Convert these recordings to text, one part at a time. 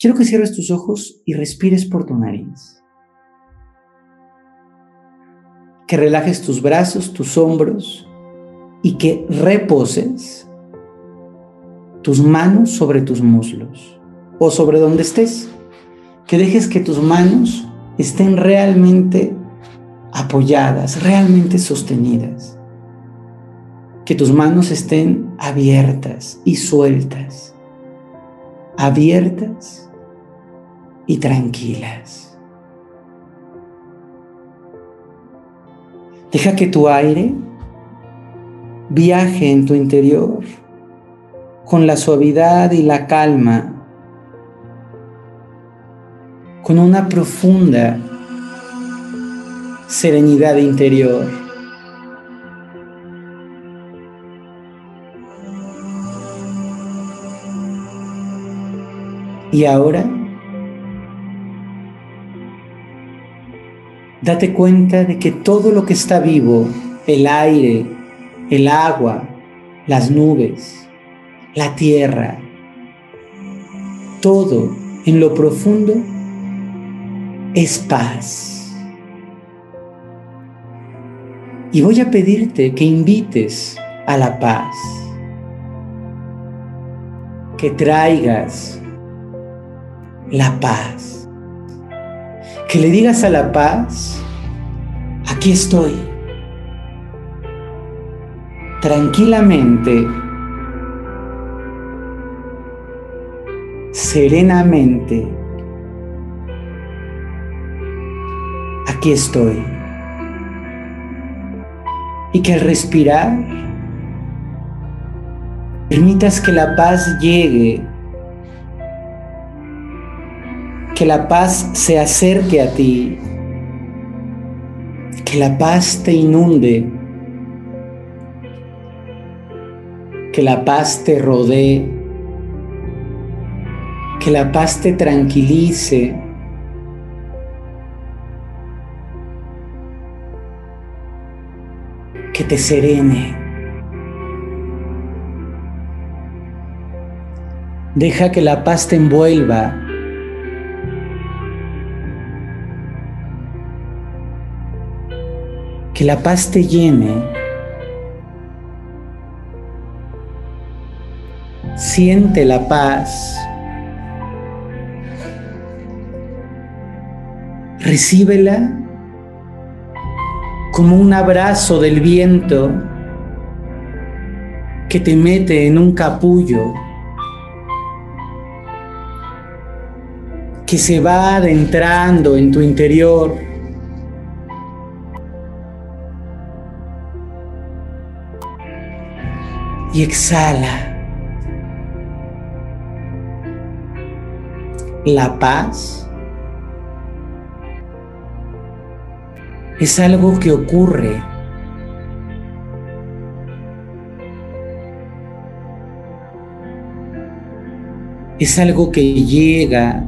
Quiero que cierres tus ojos y respires por tu nariz. Que relajes tus brazos, tus hombros y que reposes tus manos sobre tus muslos o sobre donde estés. Que dejes que tus manos estén realmente apoyadas, realmente sostenidas. Que tus manos estén abiertas y sueltas. Abiertas y tranquilas. Deja que tu aire viaje en tu interior con la suavidad y la calma, con una profunda serenidad interior. Y ahora Date cuenta de que todo lo que está vivo, el aire, el agua, las nubes, la tierra, todo en lo profundo es paz. Y voy a pedirte que invites a la paz, que traigas la paz que le digas a la paz, aquí estoy, tranquilamente, serenamente, aquí estoy. Y que al respirar, permitas que la paz llegue que la paz se acerque a ti, que la paz te inunde, que la paz te rodee, que la paz te tranquilice. que te serene. Deja que la paz te envuelva que la paz te llene. Siente la paz. Recíbela como un abrazo del viento que te mete en un capullo, que se va adentrando en tu interior y exhala. La paz es algo que ocurre. Es algo que llega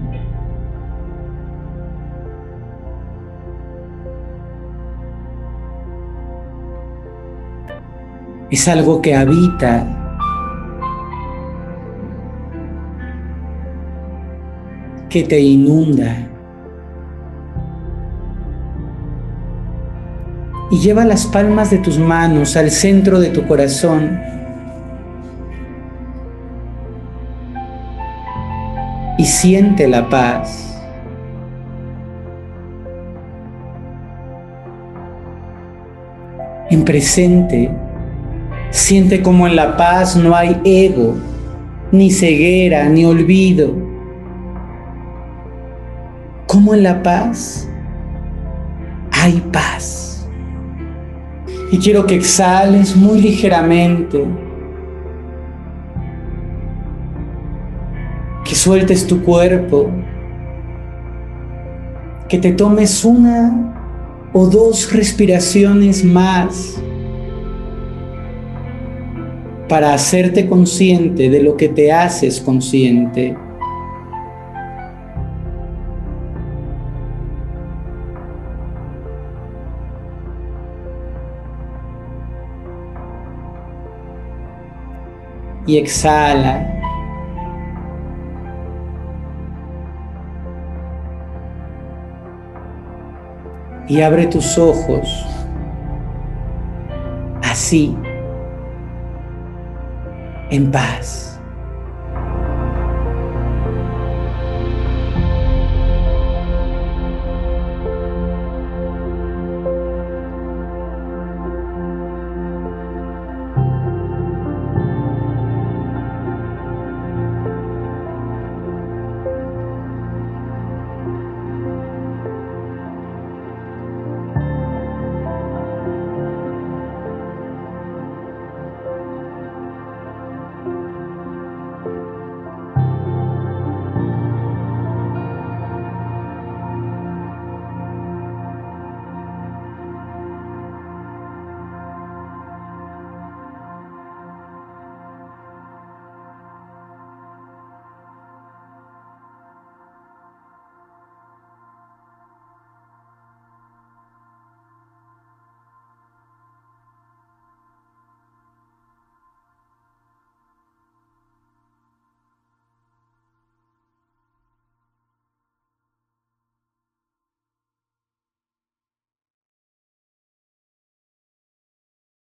es algo que habita. que te inunda. Y lleva las palmas de tus manos al centro de tu corazón. Y siente la paz. En presente Siente como en la paz no hay ego, ni ceguera, ni olvido. Como en la paz hay paz. Y quiero que exhales muy ligeramente. Que sueltes tu cuerpo. Que te tomes una o dos respiraciones más para hacerte consciente de lo que te haces consciente. Y exhala. Y abre tus ojos así en paz.